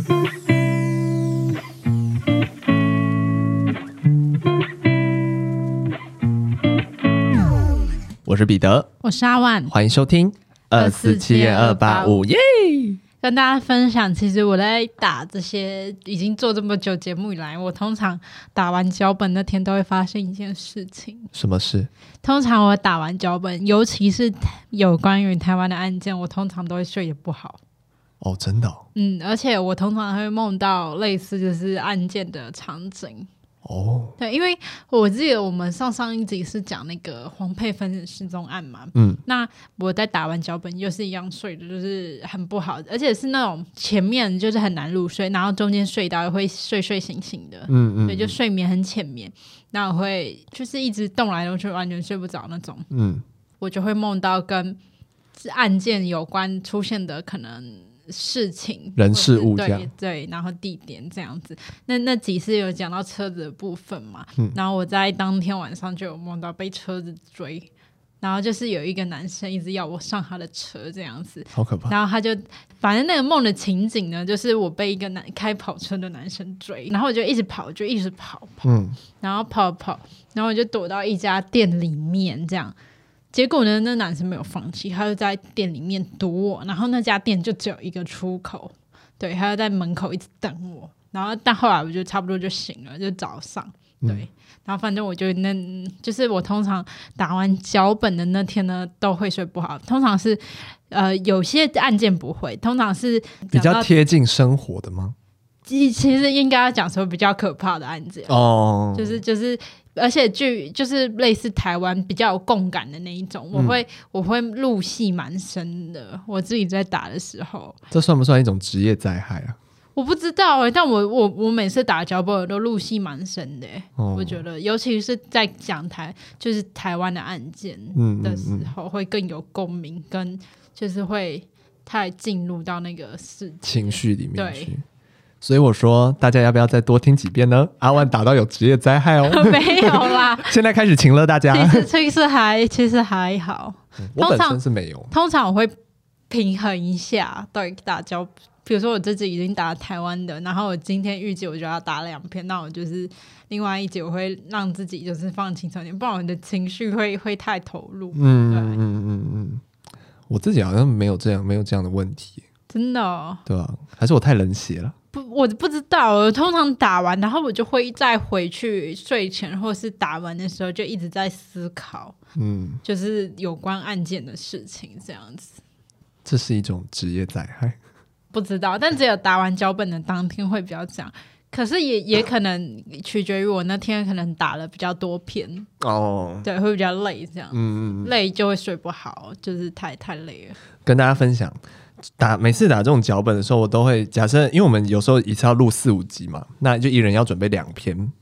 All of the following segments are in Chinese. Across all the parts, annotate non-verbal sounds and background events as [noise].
[laughs] 我是彼得，我是阿万，欢迎收听二四七二八五耶。跟大家分享，其实我在打这些已经做这么久节目以来，我通常打完脚本那天都会发生一件事情。什么事？通常我打完脚本，尤其是有关于台湾的案件，我通常都会睡得不好。哦，真的哦？嗯，而且我通常会梦到类似就是案件的场景。哦，对，因为我记得我们上上一集是讲那个黄佩芬失踪案嘛，嗯，那我在打完脚本又是一样睡的，就是很不好，而且是那种前面就是很难入睡，然后中间睡到会睡睡醒醒的，嗯嗯，对，就睡眠很浅眠，那我会就是一直动来动去，完全睡不着那种，嗯，我就会梦到跟案件有关出现的可能。事情、人事物这样，对对，然后地点这样子。那那几次有讲到车子的部分嘛？嗯，然后我在当天晚上就有梦到被车子追，然后就是有一个男生一直要我上他的车这样子，好可怕。然后他就反正那个梦的情景呢，就是我被一个男开跑车的男生追，然后我就一直跑，就一直跑跑，嗯，然后跑跑，然后我就躲到一家店里面这样。结果呢，那男生没有放弃，他就在店里面堵我。然后那家店就只有一个出口，对，他就在门口一直等我。然后但后来我就差不多就醒了，就早上，对。嗯、然后反正我就那，就是我通常打完脚本的那天呢，都会睡不好。通常是呃，有些案件不会，通常是比较贴近生活的吗？其其实应该要讲说比较可怕的案件哦，就是就是。而且剧就是类似台湾比较有共感的那一种，我会、嗯、我会入戏蛮深的。我自己在打的时候，这算不算一种职业灾害啊？我不知道哎、欸，但我我我每次打脚本都入戏蛮深的、欸。哦、我觉得，尤其是在讲台就是台湾的案件的时候，会更有共鸣，跟就是会太进入到那个事情绪里面去。对。所以我说，大家要不要再多听几遍呢？阿万打到有职业灾害哦，[laughs] 没有啦。[laughs] 现在开始请了大家。其实其实还其实还好。嗯、我本身是没有。通常我会平衡一下，对打交。比如说我这集已经打台湾的，然后我今天预计我就要打两篇，那我就是另外一集我会让自己就是放轻松点，不然我的情绪会 [laughs] 会太投入。嗯嗯嗯嗯。我自己好像没有这样没有这样的问题。真的、哦？对啊，还是我太冷血了？不，我不知道。我通常打完，然后我就会再回去睡前，或是打完的时候，就一直在思考，嗯，就是有关案件的事情，这样子。这是一种职业灾害？不知道，但只有打完脚本的当天会比较这样。可是也也可能取决于我那天可能打了比较多篇哦，对，会比较累，这样，嗯嗯，累就会睡不好，就是太太累了。跟大家分享。打每次打这种脚本的时候，我都会假设，因为我们有时候一次要录四五集嘛，那就一人要准备两篇。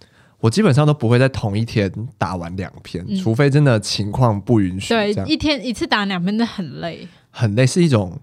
我基本上都不会在同一天打完两篇，嗯、除非真的情况不允许。对，一天一次打两篇，的很累，很累是一种。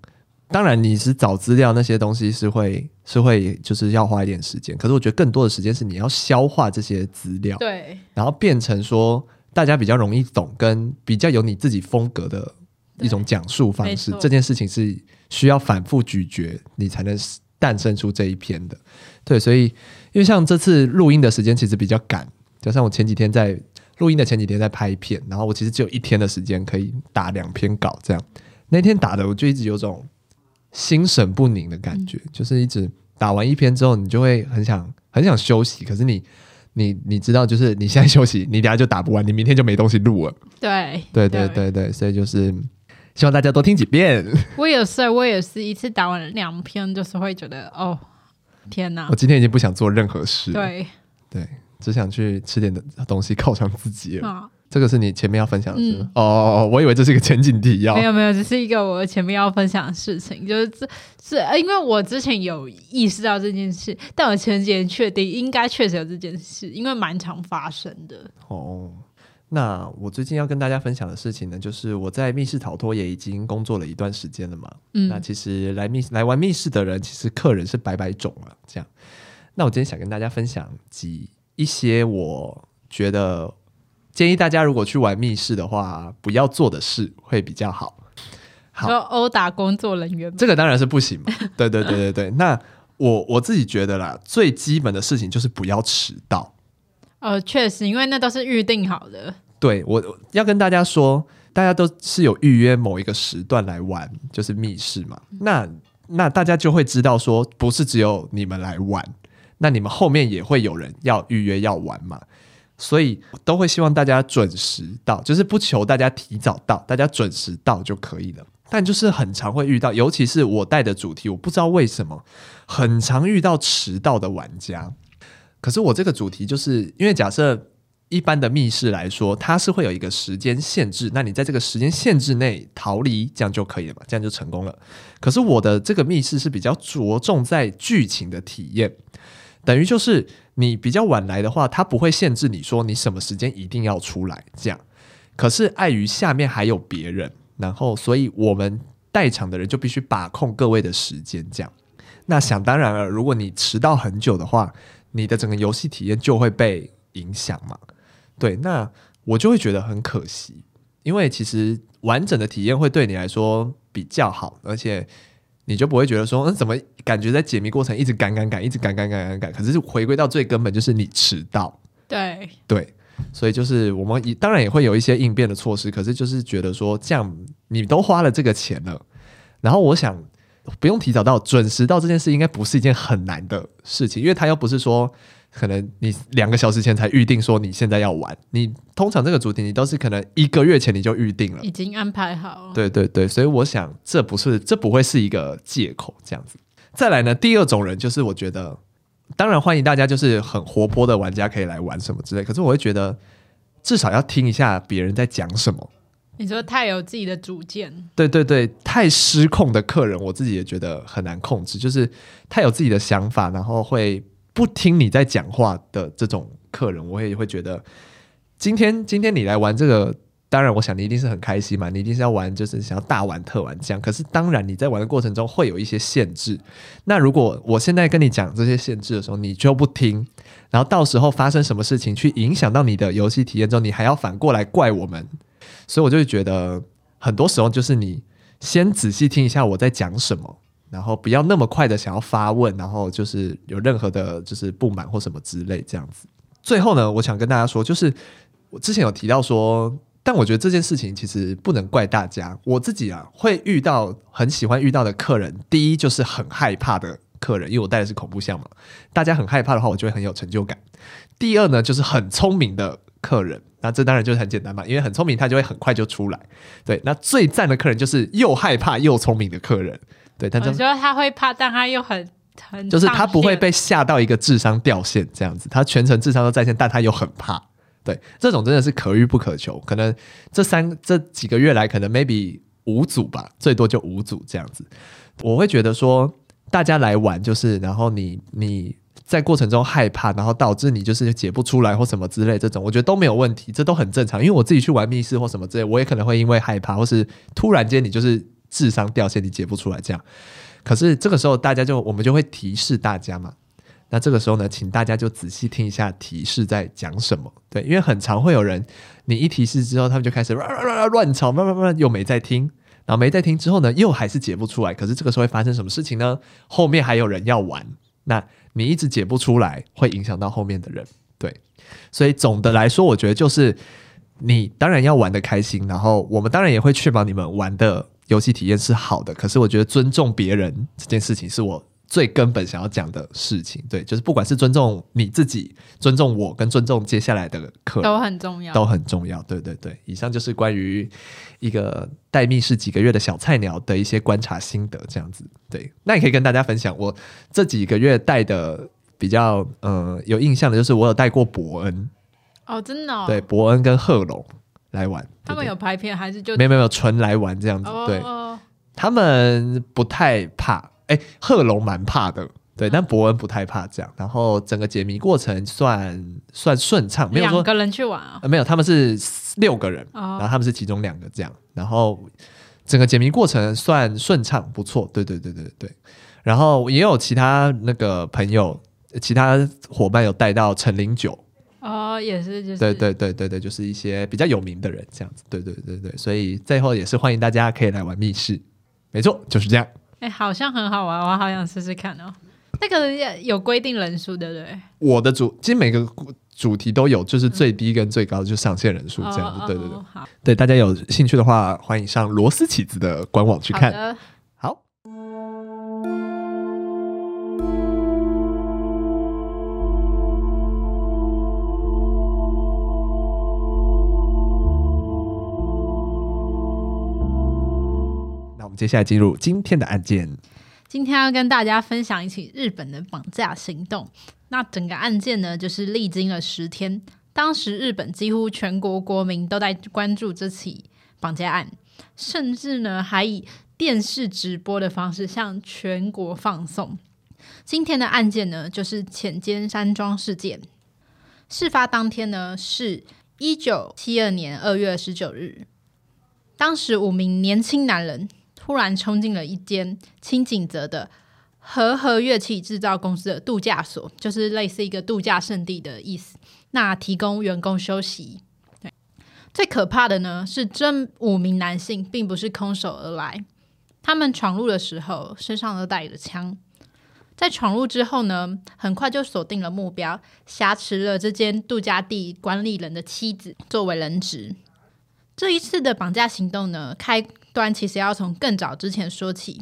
当然，你是找资料那些东西是会是会就是要花一点时间，可是我觉得更多的时间是你要消化这些资料，对，然后变成说大家比较容易懂，跟比较有你自己风格的一种讲述方式。这件事情是。需要反复咀嚼，你才能诞生出这一篇的。对，所以因为像这次录音的时间其实比较赶，加上我前几天在录音的前几天在拍片，然后我其实只有一天的时间可以打两篇稿，这样那天打的我就一直有种心神不宁的感觉，嗯、就是一直打完一篇之后，你就会很想很想休息，可是你你你知道，就是你现在休息，你等下就打不完，你明天就没东西录了。对，对对对对，所以就是。希望大家多听几遍。[laughs] 我也是，我也是一次打完两篇，就是会觉得哦，天哪！我今天已经不想做任何事。对对，只想去吃点的东西犒赏自己这个是你前面要分享的事、嗯、哦，我以为这是一个前景提要。没有没有，只是一个我前面要分享的事情，就是这是因为我之前有意识到这件事，但我前几天确定应该确实有这件事，因为蛮常发生的。哦。那我最近要跟大家分享的事情呢，就是我在密室逃脱也已经工作了一段时间了嘛。嗯，那其实来密来玩密室的人，其实客人是百百种了。这样，那我今天想跟大家分享几一些我觉得建议大家如果去玩密室的话，不要做的事会比较好。好，就殴打工作人员，这个当然是不行嘛。对对对对对，那。我我自己觉得啦，最基本的事情就是不要迟到。呃，确实，因为那都是预定好的。对，我要跟大家说，大家都是有预约某一个时段来玩，就是密室嘛。那那大家就会知道说，不是只有你们来玩，那你们后面也会有人要预约要玩嘛。所以都会希望大家准时到，就是不求大家提早到，大家准时到就可以了。但就是很常会遇到，尤其是我带的主题，我不知道为什么很常遇到迟到的玩家。可是我这个主题就是因为假设一般的密室来说，它是会有一个时间限制，那你在这个时间限制内逃离，这样就可以了嘛，这样就成功了。可是我的这个密室是比较着重在剧情的体验，等于就是你比较晚来的话，它不会限制你说你什么时间一定要出来这样。可是碍于下面还有别人。然后，所以我们带场的人就必须把控各位的时间，这样。那想当然了，如果你迟到很久的话，你的整个游戏体验就会被影响嘛。对，那我就会觉得很可惜，因为其实完整的体验会对你来说比较好，而且你就不会觉得说，嗯，怎么感觉在解谜过程一直赶赶赶，一直赶赶赶赶赶，可是回归到最根本就是你迟到。对对。所以就是我们也当然也会有一些应变的措施，可是就是觉得说这样你都花了这个钱了，然后我想不用提早到，准时到这件事应该不是一件很难的事情，因为他又不是说可能你两个小时前才预定说你现在要玩，你通常这个主题你都是可能一个月前你就预定了，已经安排好。对对对，所以我想这不是这不会是一个借口这样子。再来呢，第二种人就是我觉得。当然欢迎大家，就是很活泼的玩家可以来玩什么之类。可是我会觉得，至少要听一下别人在讲什么。你说太有自己的主见，对对对，太失控的客人，我自己也觉得很难控制。就是太有自己的想法，然后会不听你在讲话的这种客人，我也会觉得，今天今天你来玩这个。当然，我想你一定是很开心嘛，你一定是要玩，就是想要大玩特玩这样。可是，当然你在玩的过程中会有一些限制。那如果我现在跟你讲这些限制的时候，你就不听，然后到时候发生什么事情去影响到你的游戏体验之后，你还要反过来怪我们。所以我就会觉得，很多时候就是你先仔细听一下我在讲什么，然后不要那么快的想要发问，然后就是有任何的就是不满或什么之类这样子。最后呢，我想跟大家说，就是我之前有提到说。但我觉得这件事情其实不能怪大家，我自己啊会遇到很喜欢遇到的客人，第一就是很害怕的客人，因为我带的是恐怖项嘛，大家很害怕的话，我就会很有成就感。第二呢，就是很聪明的客人，那这当然就是很简单嘛，因为很聪明，他就会很快就出来。对，那最赞的客人就是又害怕又聪明的客人。对，他就觉得他会怕，但他又很很，就是他不会被吓到一个智商掉线这样子，他全程智商都在线，但他又很怕。对，这种真的是可遇不可求。可能这三这几个月来，可能 maybe 五组吧，最多就五组这样子。我会觉得说，大家来玩就是，然后你你在过程中害怕，然后导致你就是解不出来或什么之类，这种我觉得都没有问题，这都很正常。因为我自己去玩密室或什么之类，我也可能会因为害怕，或是突然间你就是智商掉线，你解不出来这样。可是这个时候，大家就我们就会提示大家嘛。那这个时候呢，请大家就仔细听一下提示在讲什么，对，因为很常会有人，你一提示之后，他们就开始乱乱 [laughs] 乱吵，慢慢慢慢又没在听，然后没在听之后呢，又还是解不出来。可是这个时候会发生什么事情呢？后面还有人要玩，那你一直解不出来，会影响到后面的人，对。所以总的来说，我觉得就是你当然要玩得开心，然后我们当然也会确保你们玩的游戏体验是好的。可是我觉得尊重别人这件事情是我。最根本想要讲的事情，对，就是不管是尊重你自己、尊重我跟尊重接下来的课都很重要，都很重要。对对对，以上就是关于一个待密室几个月的小菜鸟的一些观察心得，这样子。对，那也可以跟大家分享，我这几个月带的比较呃有印象的，就是我有带过伯恩哦，真的、哦，对，伯恩跟贺龙来玩，他们有拍片还是就没有没有纯来玩这样子？哦、对，他们不太怕。哎，贺龙蛮怕的，对，但伯恩不太怕这样。然后整个解谜过程算算顺畅，没有说两个人去玩啊、呃，没有，他们是六个人，哦、然后他们是其中两个这样。然后整个解谜过程算顺畅，不错，对对对对对。然后也有其他那个朋友，其他伙伴有带到陈零九，哦，也是就是，对对对对对，就是一些比较有名的人这样子，对对对对。所以最后也是欢迎大家可以来玩密室，没错，就是这样。哎，好像很好玩，我好想试试看哦。那个有规定人数，对不对？我的主其实每个主题都有，就是最低跟最高，就上限人数这样子。嗯、对对对，哦、好，对大家有兴趣的话，欢迎上罗斯起子的官网去看。接下来进入今天的案件。今天要跟大家分享一起日本的绑架行动。那整个案件呢，就是历经了十天，当时日本几乎全国国民都在关注这起绑架案，甚至呢还以电视直播的方式向全国放送。今天的案件呢，就是浅间山庄事件。事发当天呢，是一九七二年二月十九日，当时五名年轻男人。突然冲进了一间清井泽的和和乐器制造公司的度假所，就是类似一个度假胜地的意思。那提供员工休息。对，最可怕的呢是这五名男性并不是空手而来，他们闯入的时候身上都带着枪。在闯入之后呢，很快就锁定了目标，挟持了这间度假地管理人的妻子作为人质。这一次的绑架行动呢，开端其实要从更早之前说起。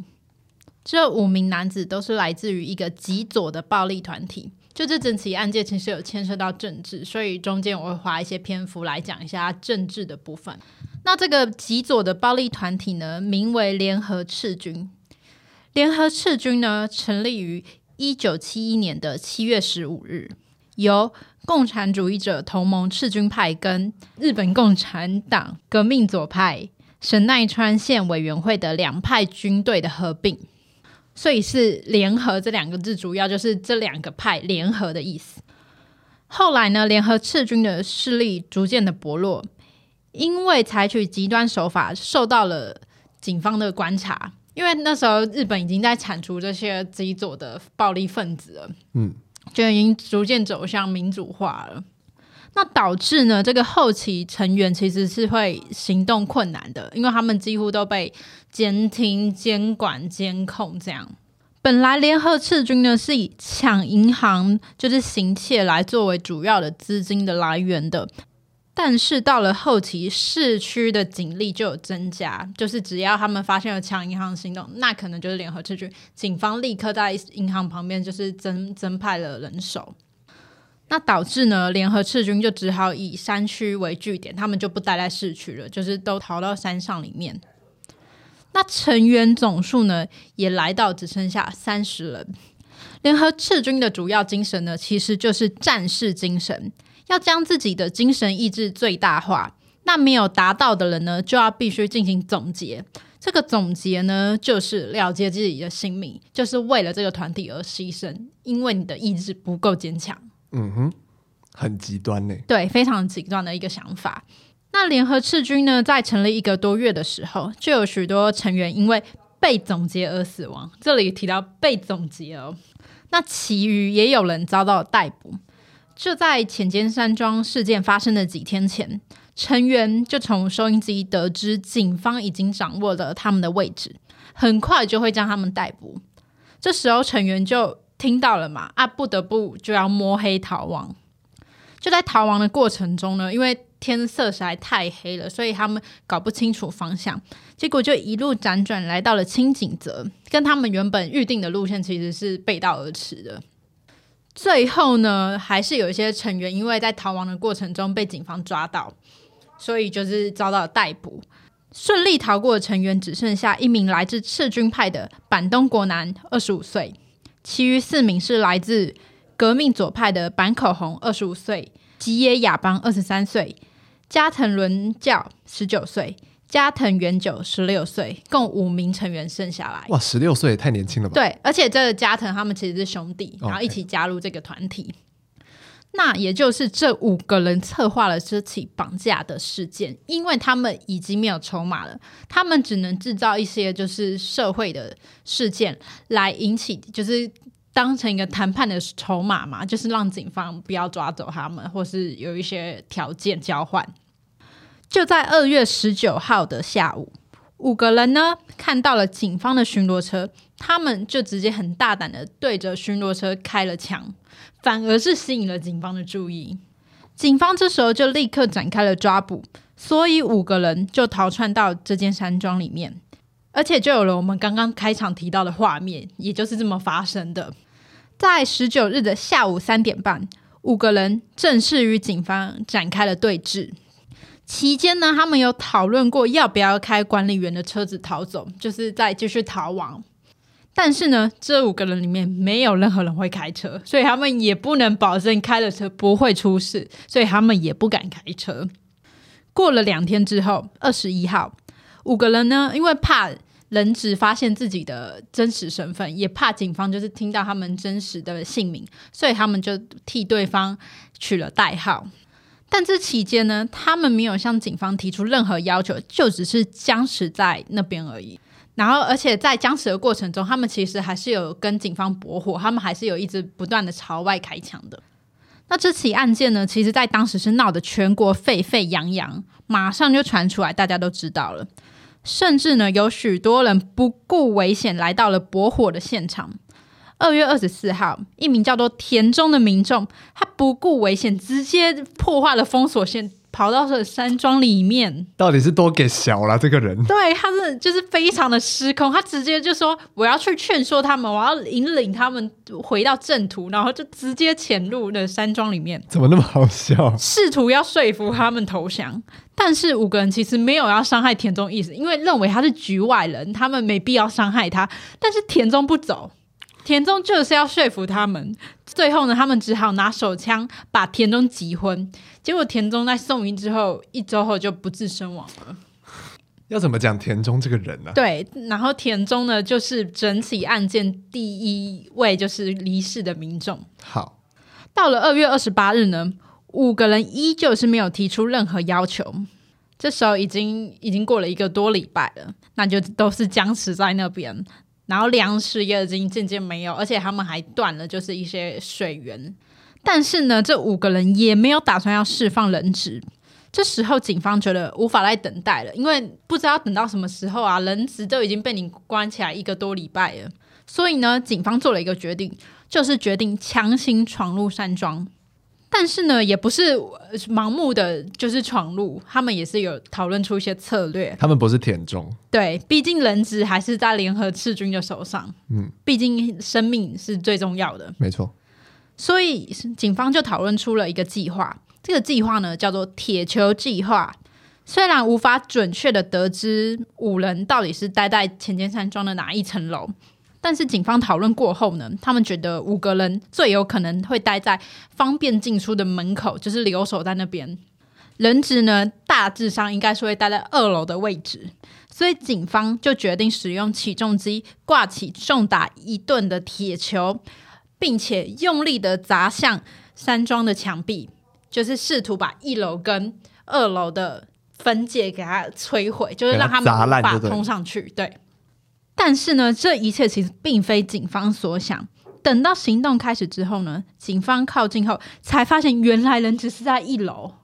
这五名男子都是来自于一个极左的暴力团体。就这整起案件其实有牵涉到政治，所以中间我会花一些篇幅来讲一下政治的部分。那这个极左的暴力团体呢，名为联合赤军。联合赤军呢，成立于一九七一年的七月十五日，由共产主义者同盟赤军派跟日本共产党革命左派神奈川县委员会的两派军队的合并，所以是联合这两个字，主要就是这两个派联合的意思。后来呢，联合赤军的势力逐渐的薄弱，因为采取极端手法，受到了警方的观察。因为那时候日本已经在铲除这些极左的暴力分子了，嗯。就已经逐渐走向民主化了，那导致呢，这个后期成员其实是会行动困难的，因为他们几乎都被监听、监管、监控这样。本来联合赤军呢是以抢银行，就是行窃来作为主要的资金的来源的。但是到了后期，市区的警力就有增加，就是只要他们发现了抢银行行动，那可能就是联合赤军，警方立刻在银行旁边就是增增派了人手，那导致呢，联合赤军就只好以山区为据点，他们就不待在市区了，就是都逃到山上里面。那成员总数呢，也来到只剩下三十人。联合赤军的主要精神呢，其实就是战士精神。要将自己的精神意志最大化，那没有达到的人呢，就要必须进行总结。这个总结呢，就是了结自己的性命，就是为了这个团体而牺牲，因为你的意志不够坚强。嗯哼，很极端呢。对，非常极端的一个想法。那联合赤军呢，在成立一个多月的时候，就有许多成员因为被总结而死亡。这里提到被总结哦，那其余也有人遭到逮捕。就在浅间山庄事件发生的几天前，成员就从收音机得知警方已经掌握了他们的位置，很快就会将他们逮捕。这时候成员就听到了嘛，啊，不得不就要摸黑逃亡。就在逃亡的过程中呢，因为天色实在太黑了，所以他们搞不清楚方向，结果就一路辗转来到了清井泽，跟他们原本预定的路线其实是背道而驰的。最后呢，还是有一些成员因为在逃亡的过程中被警方抓到，所以就是遭到逮捕。顺利逃过的成员只剩下一名来自赤军派的坂东国男，二十五岁；其余四名是来自革命左派的坂口红，二十五岁；吉野亚邦，二十三岁；加藤伦教，十九岁。加藤元九十六岁，共五名成员剩下来。哇，十六岁也太年轻了吧？对，而且这个加藤他们其实是兄弟，然后一起加入这个团体。Okay. 那也就是这五个人策划了这起绑架的事件，因为他们已经没有筹码了，他们只能制造一些就是社会的事件来引起，就是当成一个谈判的筹码嘛，就是让警方不要抓走他们，或是有一些条件交换。就在二月十九号的下午，五个人呢看到了警方的巡逻车，他们就直接很大胆的对着巡逻车开了枪，反而是吸引了警方的注意。警方这时候就立刻展开了抓捕，所以五个人就逃窜到这间山庄里面，而且就有了我们刚刚开场提到的画面，也就是这么发生的。在十九日的下午三点半，五个人正式与警方展开了对峙。期间呢，他们有讨论过要不要开管理员的车子逃走，就是再继续逃亡。但是呢，这五个人里面没有任何人会开车，所以他们也不能保证开了车不会出事，所以他们也不敢开车。过了两天之后，二十一号，五个人呢，因为怕人质发现自己的真实身份，也怕警方就是听到他们真实的姓名，所以他们就替对方取了代号。但这期间呢，他们没有向警方提出任何要求，就只是僵持在那边而已。然后，而且在僵持的过程中，他们其实还是有跟警方搏火，他们还是有一直不断的朝外开枪的。那这起案件呢，其实在当时是闹得全国沸沸扬扬，马上就传出来，大家都知道了。甚至呢，有许多人不顾危险来到了驳火的现场。二月二十四号，一名叫做田中的民众，他不顾危险，直接破坏了封锁线，跑到这山庄里面。到底是多给小了这个人？对，他是就是非常的失控，他直接就说：“我要去劝说他们，我要引领他们回到正途。”然后就直接潜入了山庄里面。怎么那么好笑？试图要说服他们投降，但是五个人其实没有要伤害田中意思，因为认为他是局外人，他们没必要伤害他。但是田中不走。田中就是要说服他们，最后呢，他们只好拿手枪把田中击昏。结果田中在送医之后，一周后就不治身亡了。要怎么讲田中这个人呢、啊？对，然后田中呢，就是整起案件第一位就是离世的民众。好，到了二月二十八日呢，五个人依旧是没有提出任何要求。这时候已经已经过了一个多礼拜了，那就都是僵持在那边。然后粮食也已经渐渐没有，而且他们还断了，就是一些水源。但是呢，这五个人也没有打算要释放人质。这时候警方觉得无法再等待了，因为不知道等到什么时候啊，人质都已经被你关起来一个多礼拜了。所以呢，警方做了一个决定，就是决定强行闯入山庄。但是呢，也不是盲目的就是闯入，他们也是有讨论出一些策略。他们不是田中，对，毕竟人质还是在联合赤军的手上。嗯，毕竟生命是最重要的。没错。所以警方就讨论出了一个计划，这个计划呢叫做“铁球计划”。虽然无法准确的得知五人到底是待在浅间山庄的哪一层楼。但是警方讨论过后呢，他们觉得五个人最有可能会待在方便进出的门口，就是留守在那边。人质呢，大致上应该是会待在二楼的位置，所以警方就决定使用起重机挂起重达一吨的铁球，并且用力的砸向山庄的墙壁，就是试图把一楼跟二楼的分界给它摧毁，就是让他们无法通上去。对。但是呢，这一切其实并非警方所想。等到行动开始之后呢，警方靠近后才发现，原来人只是在一楼。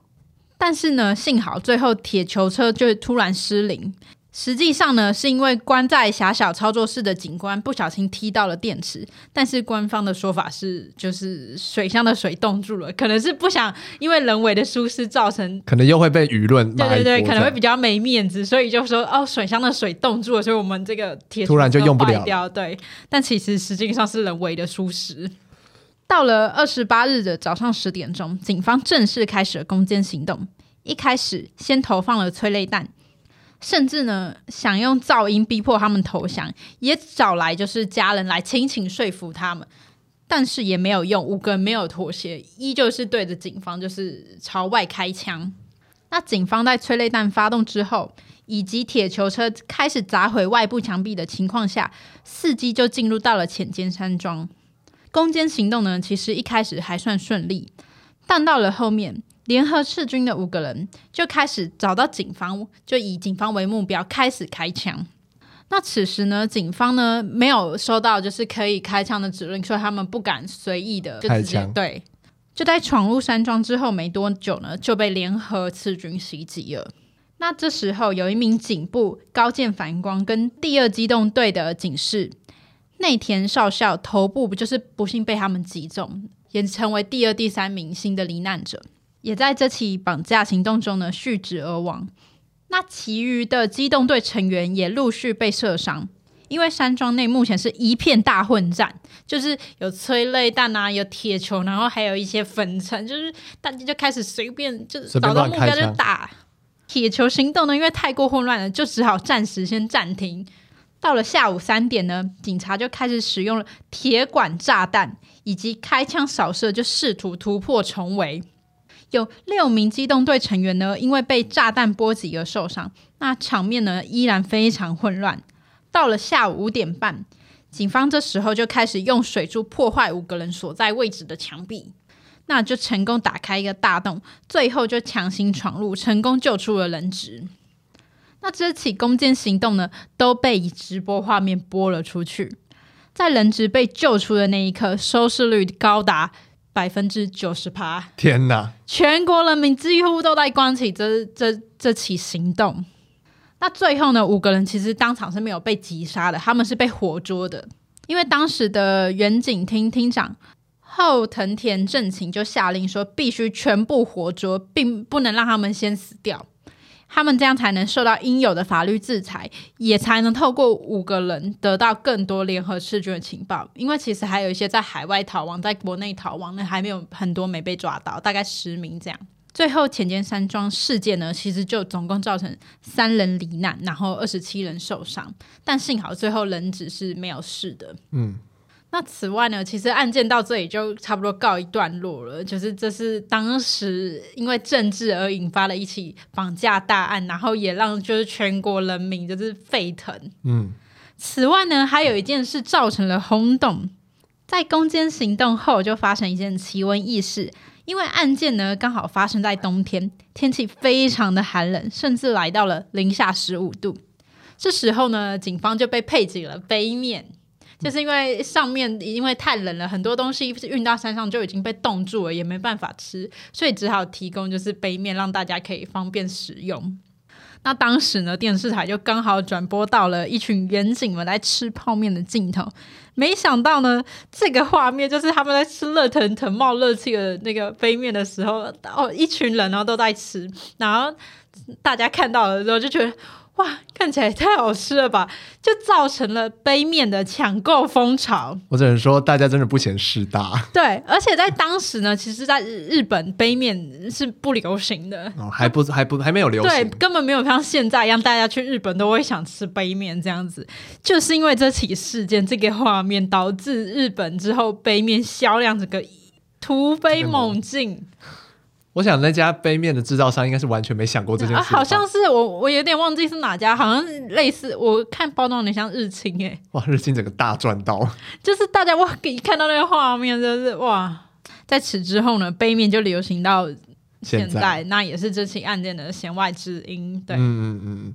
但是呢，幸好最后铁球车就突然失灵。实际上呢，是因为关在狭小操作室的警官不小心踢到了电池，但是官方的说法是，就是水箱的水冻住了，可能是不想因为人为的疏失造成，可能又会被舆论对对对，可能会比较没面子，所以就说哦，水箱的水冻住了，所以我们这个铁突然就用不了，对，但其实实际上是人为的疏失。到了二十八日的早上十点钟，警方正式开始了攻坚行动，一开始先投放了催泪弹。甚至呢，想用噪音逼迫他们投降，也找来就是家人来亲情说服他们，但是也没有用，五个没有妥协，依旧是对着警方就是朝外开枪。那警方在催泪弹发动之后，以及铁球车开始砸毁外部墙壁的情况下，伺机就进入到了浅间山庄。攻坚行动呢，其实一开始还算顺利，但到了后面。联合赤军的五个人就开始找到警方，就以警方为目标开始开枪。那此时呢，警方呢没有收到就是可以开枪的指令，所以他们不敢随意的就直接开枪。对，就在闯入山庄之后没多久呢，就被联合赤军袭击了。那这时候有一名警部高见繁光跟第二机动队的警士内田少校头部不就是不幸被他们击中，也成为第二、第三名新的罹难者，也在这起绑架行动中呢殉职而亡。那其余的机动队成员也陆续被射伤。因为山庄内目前是一片大混战，就是有催泪弹啊，有铁球，然后还有一些粉尘，就是大家就开始随便就是找到目标就打。铁球行动呢，因为太过混乱了，就只好暂时先暂停。到了下午三点呢，警察就开始使用了铁管炸弹以及开枪扫射，就试图突破重围。有六名机动队成员呢，因为被炸弹波及而受伤。那场面呢，依然非常混乱。到了下午五点半，警方这时候就开始用水柱破坏五个人所在位置的墙壁，那就成功打开一个大洞，最后就强行闯入，成功救出了人质。那这起攻坚行动呢，都被以直播画面播了出去。在人质被救出的那一刻，收视率高达百分之九十趴。天哪！全国人民几乎都在关起这这这起行动。那最后呢，五个人其实当场是没有被击杀的，他们是被活捉的。因为当时的远景厅厅长后藤田正晴就下令说，必须全部活捉，并不能让他们先死掉，他们这样才能受到应有的法律制裁，也才能透过五个人得到更多联合赤军的情报。因为其实还有一些在海外逃亡，在国内逃亡的还没有很多没被抓到，大概十名这样。最后，浅间山庄事件呢，其实就总共造成三人罹难，然后二十七人受伤，但幸好最后人质是没有事的。嗯，那此外呢，其实案件到这里就差不多告一段落了。就是这是当时因为政治而引发了一起绑架大案，然后也让就是全国人民就是沸腾。嗯，此外呢，还有一件事造成了轰动，在攻坚行动后就发生一件奇闻异事。因为案件呢，刚好发生在冬天，天气非常的寒冷，甚至来到了零下十五度。这时候呢，警方就被配给了杯面，就是因为上面因为太冷了，很多东西运到山上就已经被冻住了，也没办法吃，所以只好提供就是杯面，让大家可以方便使用。那当时呢，电视台就刚好转播到了一群员警们来吃泡面的镜头。没想到呢，这个画面就是他们在吃热腾腾冒热气的那个杯面的时候，哦，一群人然后都在吃，然后大家看到了之后就觉得。哇，看起来太好吃了吧！就造成了杯面的抢购风潮。我只能说，大家真的不嫌事大。对，而且在当时呢，其实，在日本杯面是不流行的，哦、还不还不还没有流行，对，根本没有像现在一样，大家去日本都会想吃杯面这样子。就是因为这起事件，这个画面导致日本之后杯面销量整个突飞猛进。我想那家杯面的制造商应该是完全没想过这件事，啊。好像是我，我有点忘记是哪家，好像是类似。我看包装有点像日清诶、欸。[laughs] 哇，日清整个大赚到。就是大家哇，一看到那个画面，就是哇。在此之后呢，杯面就流行到现在，现在那也是这起案件的弦外之音。对，嗯嗯嗯。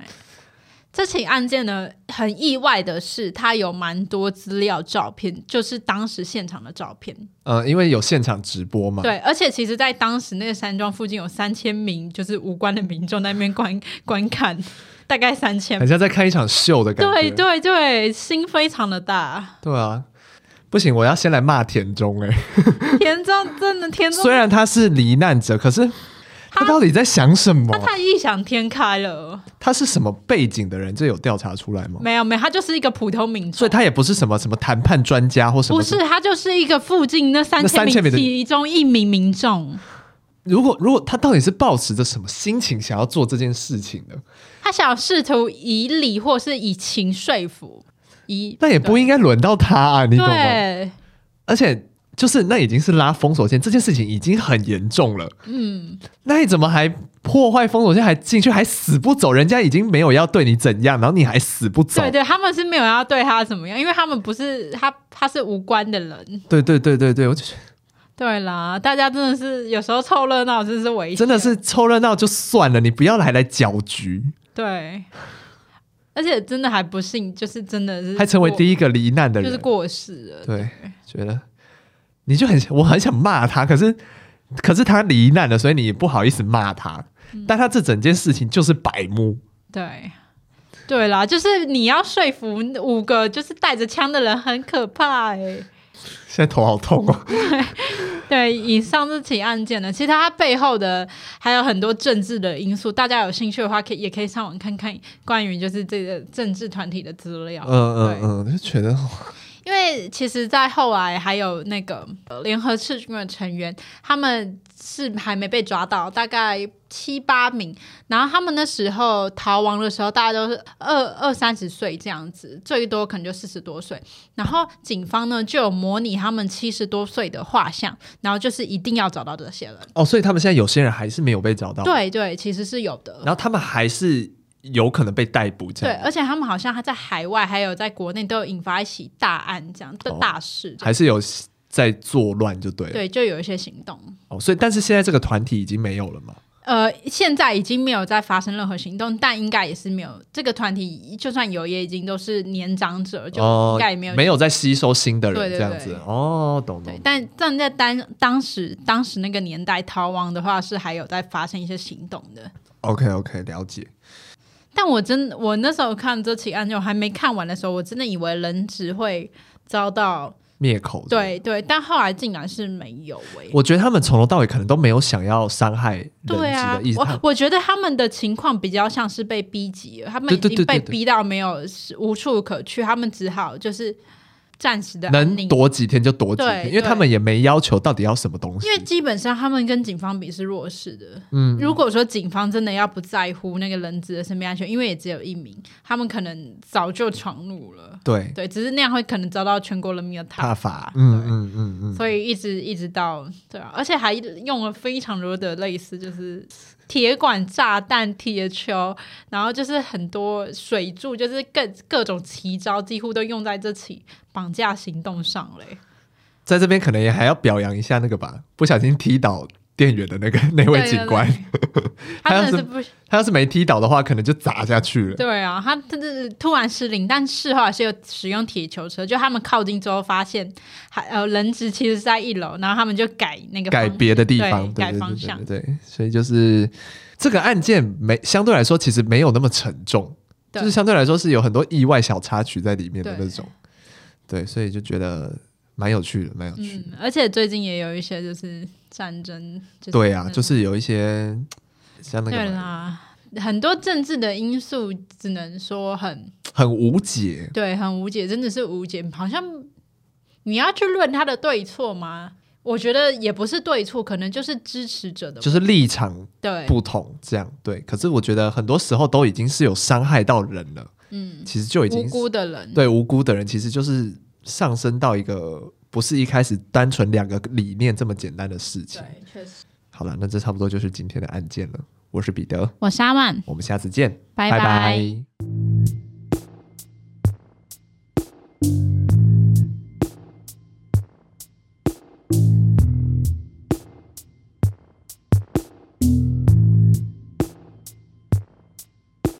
这起案件呢，很意外的是，它有蛮多资料照片，就是当时现场的照片。呃，因为有现场直播嘛。对，而且其实，在当时那个山庄附近有三千名就是无关的民众在那边观观看，大概三千。好像在看一场秀的感觉。对对对，心非常的大。对啊，不行，我要先来骂田中哎、欸。田中真的田中，[laughs] 虽然他是罹难者，可是。他到底在想什么？他太异想天开了。他是什么背景的人？这有调查出来吗？没有，没有，他就是一个普通民众，所以他也不是什么什么谈判专家或什么。不是，他就是一个附近那三千名其中一名民众。如果如果他到底是抱持着什么心情想要做这件事情呢？他想要试图以理或是以情说服，以那也不应该轮到他啊，你懂吗？而且。就是那已经是拉封锁线，这件事情已经很严重了。嗯，那你怎么还破坏封锁线，还进去，还死不走？人家已经没有要对你怎样，然后你还死不走？对对，他们是没有要对他怎么样，因为他们不是他，他是无关的人。对对对对对，我就觉得对啦，大家真的是有时候凑热闹，真是危险。真的是凑热闹就算了，你不要来来搅局。对，而且真的还不幸，就是真的是还成为第一个罹难的人，就是过世了。对，对觉得。你就很，[laughs] 我很想骂他，可是可是他罹难了，所以你不好意思骂他。嗯、但他这整件事情就是白目。对，对啦，就是你要说服五个就是带着枪的人很可怕哎、欸。现在头好痛哦。对，[laughs] 对，以上这起案件呢，其实它背后的还有很多政治的因素，大家有兴趣的话，可以也可以上网看看关于就是这个政治团体的资料。嗯嗯嗯，就觉得。因为其实，在后来还有那个联合赤军的成员，他们是还没被抓到，大概七八名。然后他们那时候逃亡的时候，大家都是二二三十岁这样子，最多可能就四十多岁。然后警方呢就有模拟他们七十多岁的画像，然后就是一定要找到这些人。哦，所以他们现在有些人还是没有被找到。对对，其实是有的。然后他们还是。有可能被逮捕，这样。对，而且他们好像还在海外，还有在国内都有引发一起大案，这样的大事，还是有在作乱，就对了。对，就有一些行动。哦，所以，但是现在这个团体已经没有了吗？呃，现在已经没有再发生任何行动，但应该也是没有这个团体，就算有，也已经都是年长者，就应该也没有、哦、没有在吸收新的人，对对对这样子。哦，懂懂。但但在当当时当时那个年代逃亡的话，是还有在发生一些行动的。OK OK，了解。但我真，我那时候看这起案件，我还没看完的时候，我真的以为人质会遭到灭口。对对，但后来竟然是没有诶、欸。我觉得他们从头到尾可能都没有想要伤害人质的意思。对啊，我我觉得他们的情况比较像是被逼急了，他们已经被逼到没有无处可去，他们只好就是。暂时的能躲几天就躲几天，因为他们也没要求到底要什么东西。因为基本上他们跟警方比是弱势的。嗯，如果说警方真的要不在乎那个人质的生命安全，因为也只有一名，他们可能早就闯入了。对对，只是那样会可能遭到全国人民的挞伐。嗯嗯嗯嗯。所以一直一直到对啊，而且还用了非常多的类似，就是。铁管、炸弹、铁球，然后就是很多水柱，就是各各种奇招，几乎都用在这起绑架行动上嘞。在这边可能也还要表扬一下那个吧，不小心踢倒店员的那个 [laughs] 那位警官。[laughs] 他真的是不，他要是没踢倒的话，可能就砸下去了。对啊，他他是突然失灵，但事后还是有使用铁球车。就他们靠近之后，发现还呃人质其实是在一楼，然后他们就改那个改别的地方，改方向。对，所以就是这个案件没相对来说其实没有那么沉重，就是相对来说是有很多意外小插曲在里面的那种。对，对，所以就觉得蛮有趣的，蛮有趣的。嗯，而且最近也有一些就是战争，就是、对啊，就是有一些。像那个对啦，很多政治的因素，只能说很很无解。对，很无解，真的是无解。好像你要去论他的对错吗？我觉得也不是对错，可能就是支持者的，就是立场对不同这样对。可是我觉得很多时候都已经是有伤害到人了，嗯，其实就已经无辜的人，对无辜的人，其实就是上升到一个不是一开始单纯两个理念这么简单的事情。对，确实。好了，那这差不多就是今天的案件了。我是彼得，我是阿曼，我们下次见，拜拜。拜拜。